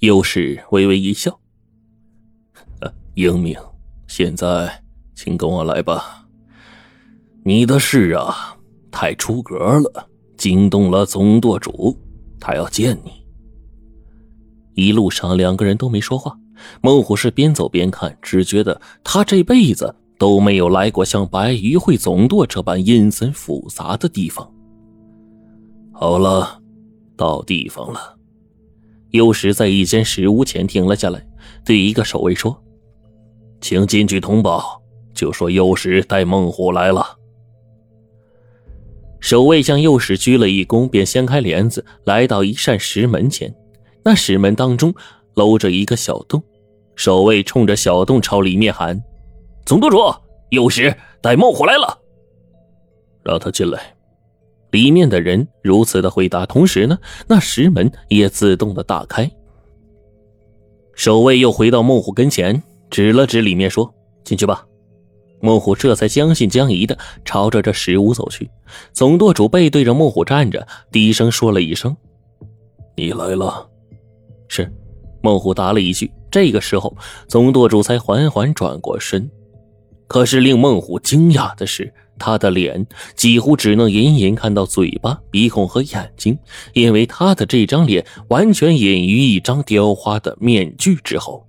又是微微一笑：“英明，现在请跟我来吧。你的事啊，太出格了，惊动了总舵主，他要见你。”一路上，两个人都没说话。孟虎是边走边看，只觉得他这辈子都没有来过像白鱼会总舵这般阴森复杂的地方。好了，到地方了。幼时在一间石屋前停了下来，对一个守卫说：“请进去通报，就说幼时带孟虎来了。”守卫向幼时鞠了一躬，便掀开帘子，来到一扇石门前。那石门当中搂着一个小洞，守卫冲着小洞朝里面喊：“总舵主，幼时带孟虎来了，让他进来。”里面的人如此的回答，同时呢，那石门也自动的打开。守卫又回到孟虎跟前，指了指里面说：“进去吧。”孟虎这才将信将疑的朝着这石屋走去。总舵主背对着孟虎站着，低声说了一声：“你来了。”是，孟虎答了一句。这个时候，总舵主才缓缓转过身。可是令孟虎惊讶的是，他的脸几乎只能隐隐看到嘴巴、鼻孔和眼睛，因为他的这张脸完全隐于一张雕花的面具之后。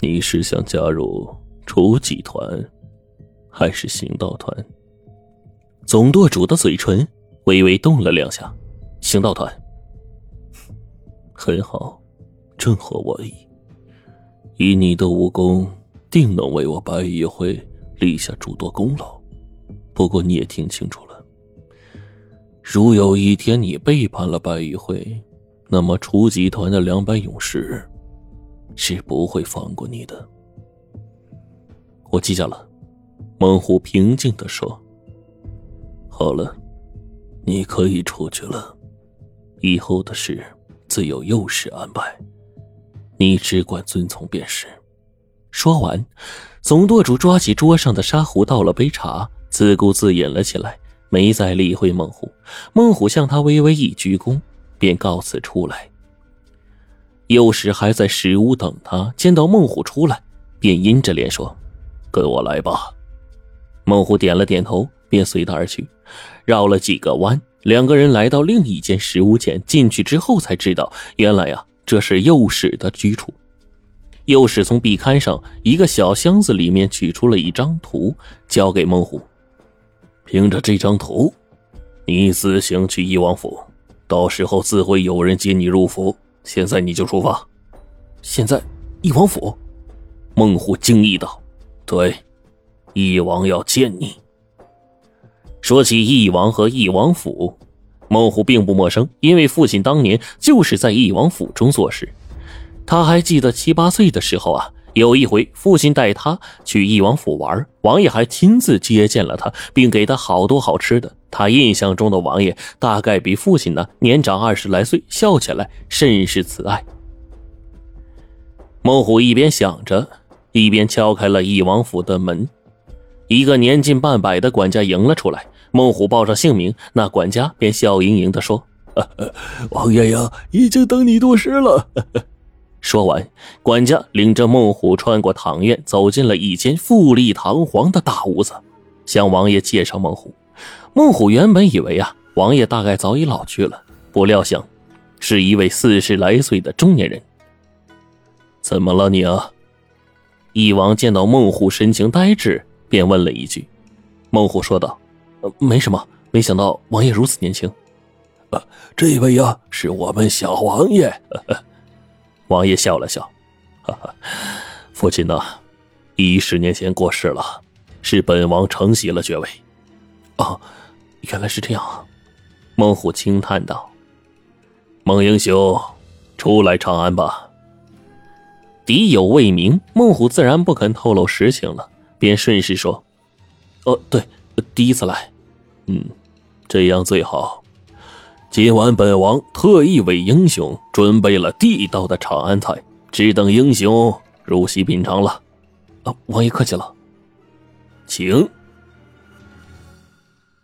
你是想加入雏妓团，还是行道团？总舵主的嘴唇微微动了两下，行道团。很好，正合我意。以你的武功，定能为我白羽会立下诸多功劳。不过你也听清楚了，如有一天你背叛了白羽会，那么初级团的两百勇士是不会放过你的。我记下了。猛虎平静的说：“好了，你可以出去了。以后的事。”自有幼时安排，你只管遵从便是。说完，总舵主抓起桌上的砂壶，倒了杯茶，自顾自饮了起来，没再理会孟虎。孟虎向他微微一鞠躬，便告辞出来。幼时还在石屋等他，见到孟虎出来，便阴着脸说：“跟我来吧。”孟虎点了点头，便随他而去，绕了几个弯。两个人来到另一间石屋前，进去之后才知道，原来呀，这是幼史的居处。又是从壁龛上一个小箱子里面取出了一张图，交给孟虎。凭着这张图，你自行去翼王府，到时候自会有人接你入府。现在你就出发。现在，翼王府？孟虎惊异道：“对，翼王要见你。”说起翼王和翼王府，孟虎并不陌生，因为父亲当年就是在翼王府中做事。他还记得七八岁的时候啊，有一回父亲带他去翼王府玩，王爷还亲自接见了他，并给他好多好吃的。他印象中的王爷大概比父亲呢年长二十来岁，笑起来甚是慈爱。孟虎一边想着，一边敲开了翼王府的门。一个年近半百的管家迎了出来，孟虎报上姓名，那管家便笑盈盈地说：“王爷呀，已经等你多时了。” 说完，管家领着孟虎穿过堂院，走进了一间富丽堂皇的大屋子，向王爷介绍孟虎。孟虎原本以为啊，王爷大概早已老去了，不料想，是一位四十来岁的中年人。怎么了你啊？翼王见到孟虎神情呆滞。便问了一句，孟虎说道：“没什么，没想到王爷如此年轻。啊，这位呀，是我们小王爷。” 王爷笑了笑：“哈哈，父亲呢，一十年前过世了，是本王承袭了爵位。”哦，原来是这样啊！孟虎轻叹道：“孟英雄，出来长安吧。”敌友未明，孟虎自然不肯透露实情了。便顺势说：“哦，对，第一次来，嗯，这样最好。今晚本王特意为英雄准备了地道的长安菜，只等英雄入席品尝了。啊，王爷客气了，请。”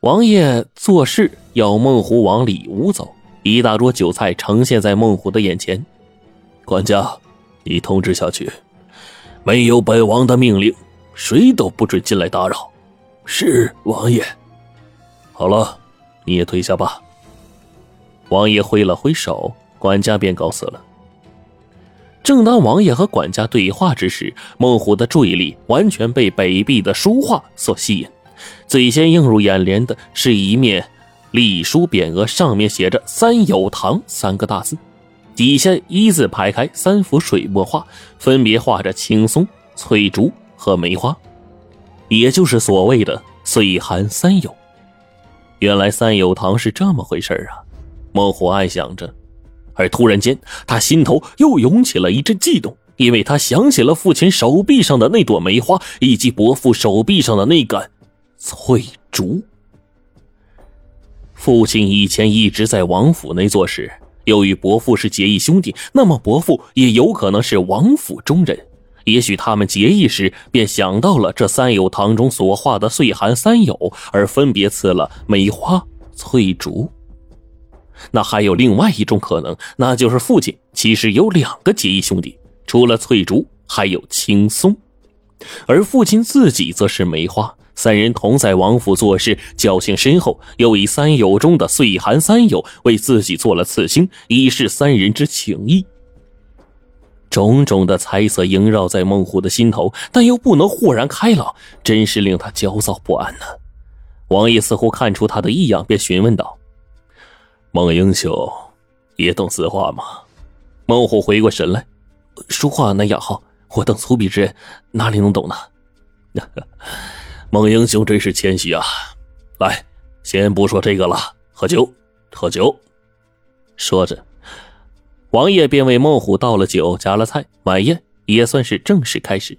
王爷做事要孟虎往里屋走，一大桌酒菜呈现在孟虎的眼前。管家，你通知下去，没有本王的命令，谁都不准进来打扰。是王爷。好了，你也退下吧。王爷挥了挥手，管家便告辞了。正当王爷和管家对话之时，孟虎的注意力完全被北壁的书画所吸引。最先映入眼帘的是一面隶书匾额，上面写着“三友堂”三个大字，底下一字排开三幅水墨画，分别画着青松、翠竹和梅花，也就是所谓的“岁寒三友”。原来三友堂是这么回事啊！孟虎暗想着。而突然间，他心头又涌起了一阵悸动，因为他想起了父亲手臂上的那朵梅花，以及伯父手臂上的那杆翠竹。父亲以前一直在王府内做事，由于伯父是结义兄弟，那么伯父也有可能是王府中人。也许他们结义时便想到了这三友堂中所画的岁寒三友，而分别赐了梅花、翠竹。那还有另外一种可能，那就是父亲其实有两个结义兄弟，除了翠竹，还有青松，而父亲自己则是梅花。三人同在王府做事，交情深厚，又以三友中的岁寒三友为自己做了刺青，以示三人之情谊。种种的猜测萦绕在孟虎的心头，但又不能豁然开朗，真是令他焦躁不安呢。王爷似乎看出他的异样，便询问道。孟英雄，也懂字画吗？孟虎回过神来，书画那样好，我等粗鄙之人哪里能懂呢？孟英雄真是谦虚啊！来，先不说这个了，喝酒，喝酒。说着，王爷便为孟虎倒了酒，夹了菜，晚宴也算是正式开始。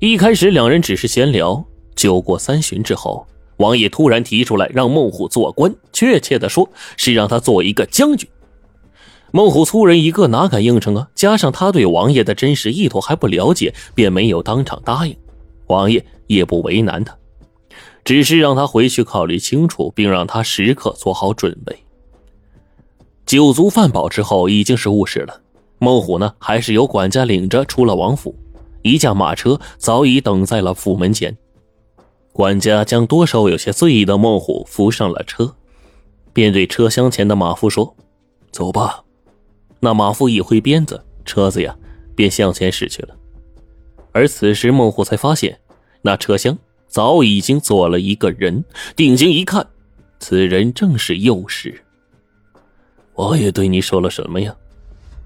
一开始两人只是闲聊，酒过三巡之后。王爷突然提出来让孟虎做官，确切的说是让他做一个将军。孟虎粗人一个，哪敢应承啊？加上他对王爷的真实意图还不了解，便没有当场答应。王爷也不为难他，只是让他回去考虑清楚，并让他时刻做好准备。酒足饭饱之后，已经是午时了。孟虎呢，还是由管家领着出了王府，一架马车早已等在了府门前。管家将多少有些醉意的孟虎扶上了车，便对车厢前的马夫说：“走吧。”那马夫一挥鞭子，车子呀便向前驶去了。而此时孟虎才发现，那车厢早已经坐了一个人。定睛一看，此人正是幼时。我也对你说了什么呀？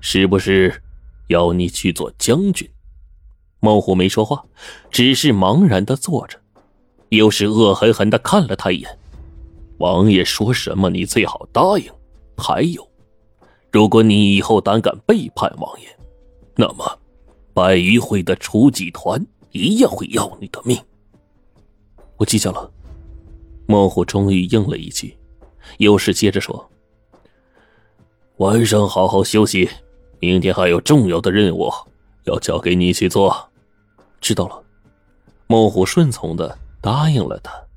是不是要你去做将军？孟虎没说话，只是茫然的坐着。又是恶狠狠的看了他一眼，王爷说什么，你最好答应。还有，如果你以后胆敢背叛王爷，那么百余会的雏妓团一样会要你的命。我记下了。孟虎终于应了一句，又是接着说：“晚上好好休息，明天还有重要的任务要交给你去做。”知道了。孟虎顺从的。答应了他。